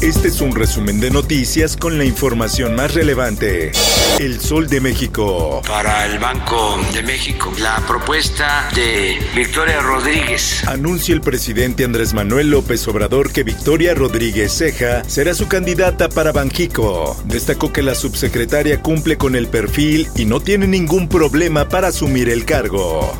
Este es un resumen de noticias con la información más relevante. El Sol de México. Para el Banco de México, la propuesta de Victoria Rodríguez. Anuncia el presidente Andrés Manuel López Obrador que Victoria Rodríguez Ceja será su candidata para Banjico. Destacó que la subsecretaria cumple con el perfil y no tiene ningún problema para asumir el cargo.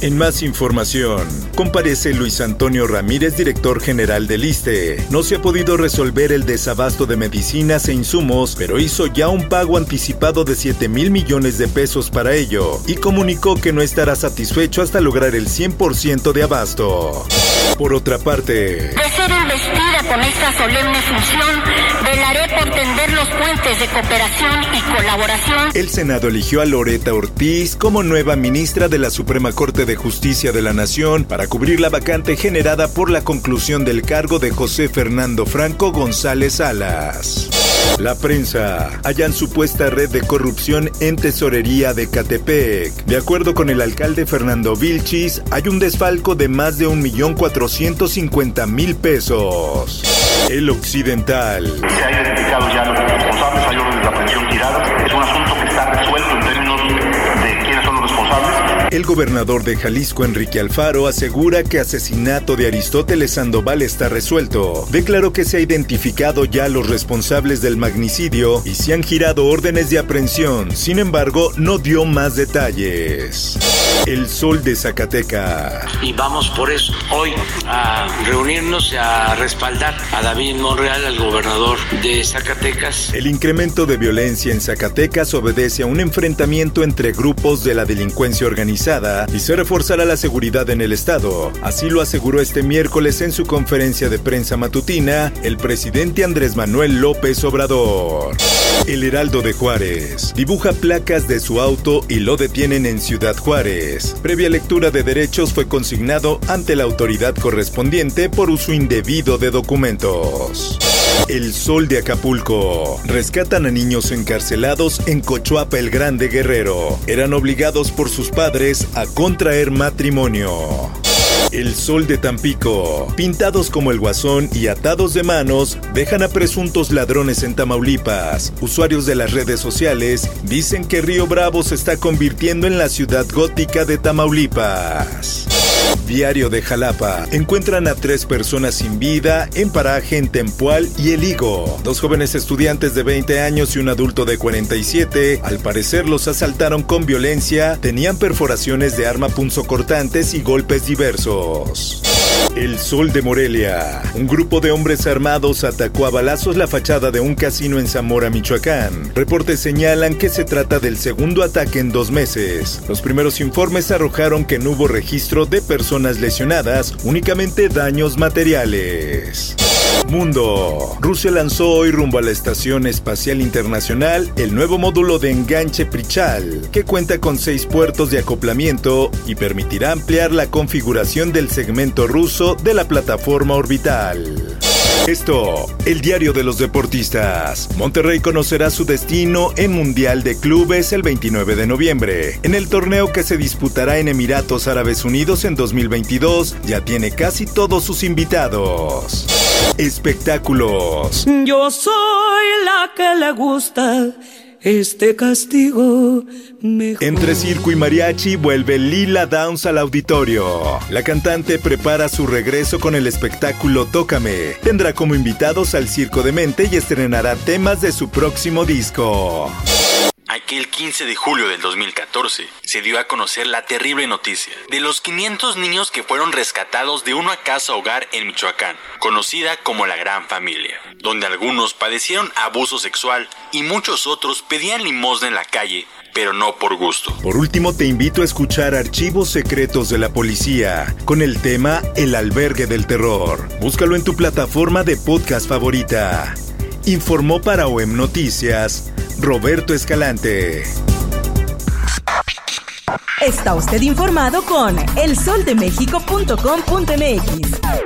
En más información, comparece Luis Antonio Ramírez, director general del ISTE. No se ha podido resolver el desabasto de medicinas e insumos, pero hizo ya un pago anticipado de 7 mil millones de pesos para ello y comunicó que no estará satisfecho hasta lograr el 100% de abasto. Por otra parte, de ser investida con esta solemne función, velaré por tender los puentes de cooperación y colaboración. El Senado eligió a Loreta Ortiz como nueva ministra de la Suprema Corte de Justicia de la Nación para cubrir la vacante generada por la conclusión del cargo de José Fernando Franco González Salas. La prensa hallan supuesta red de corrupción en tesorería de Catepec. De acuerdo con el alcalde Fernando Vilchis, hay un desfalco de más de 1.450.000 pesos. El Occidental. Se ha identificado ya los responsables, hay orden de aprehensión. Es un asunto que está El gobernador de Jalisco, Enrique Alfaro, asegura que asesinato de Aristóteles Sandoval está resuelto. Declaró que se ha identificado ya los responsables del magnicidio y se han girado órdenes de aprehensión. Sin embargo, no dio más detalles. El sol de Zacatecas. Y vamos por eso hoy a reunirnos y a respaldar a David Monreal, al gobernador de Zacatecas. El incremento de violencia en Zacatecas obedece a un enfrentamiento entre grupos de la delincuencia organizada y se reforzará la seguridad en el estado. Así lo aseguró este miércoles en su conferencia de prensa matutina el presidente Andrés Manuel López Obrador. El Heraldo de Juárez dibuja placas de su auto y lo detienen en Ciudad Juárez. Previa lectura de derechos fue consignado ante la autoridad correspondiente por uso indebido de documentos. El Sol de Acapulco. Rescatan a niños encarcelados en Cochuapa el Grande Guerrero. Eran obligados por sus padres a contraer matrimonio. El Sol de Tampico. Pintados como el guasón y atados de manos, dejan a presuntos ladrones en Tamaulipas. Usuarios de las redes sociales dicen que Río Bravo se está convirtiendo en la ciudad gótica de Tamaulipas. Diario de Jalapa. Encuentran a tres personas sin vida en paraje en Tempual y El Higo. Dos jóvenes estudiantes de 20 años y un adulto de 47, al parecer los asaltaron con violencia, tenían perforaciones de arma punzocortantes y golpes diversos. Santos. El Sol de Morelia. Un grupo de hombres armados atacó a balazos la fachada de un casino en Zamora, Michoacán. Reportes señalan que se trata del segundo ataque en dos meses. Los primeros informes arrojaron que no hubo registro de personas lesionadas, únicamente daños materiales. Mundo. Rusia lanzó hoy rumbo a la Estación Espacial Internacional el nuevo módulo de enganche Prichal, que cuenta con seis puertos de acoplamiento y permitirá ampliar la configuración del segmento ruso de la plataforma orbital. Esto, el diario de los deportistas. Monterrey conocerá su destino en Mundial de Clubes el 29 de noviembre. En el torneo que se disputará en Emiratos Árabes Unidos en 2022, ya tiene casi todos sus invitados. Espectáculos. Yo soy la que le gusta este castigo mejor. Entre circo y mariachi vuelve Lila Downs al auditorio. La cantante prepara su regreso con el espectáculo Tócame. Tendrá como invitados al Circo de Mente y estrenará temas de su próximo disco. Aquel 15 de julio del 2014 se dio a conocer la terrible noticia de los 500 niños que fueron rescatados de una casa hogar en Michoacán, conocida como la Gran Familia, donde algunos padecieron abuso sexual y muchos otros pedían limosna en la calle pero no por gusto. Por último, te invito a escuchar Archivos Secretos de la Policía con el tema El Albergue del Terror. Búscalo en tu plataforma de podcast favorita. Informó para OEM Noticias Roberto Escalante. Está usted informado con elsoldemexico.com.mx.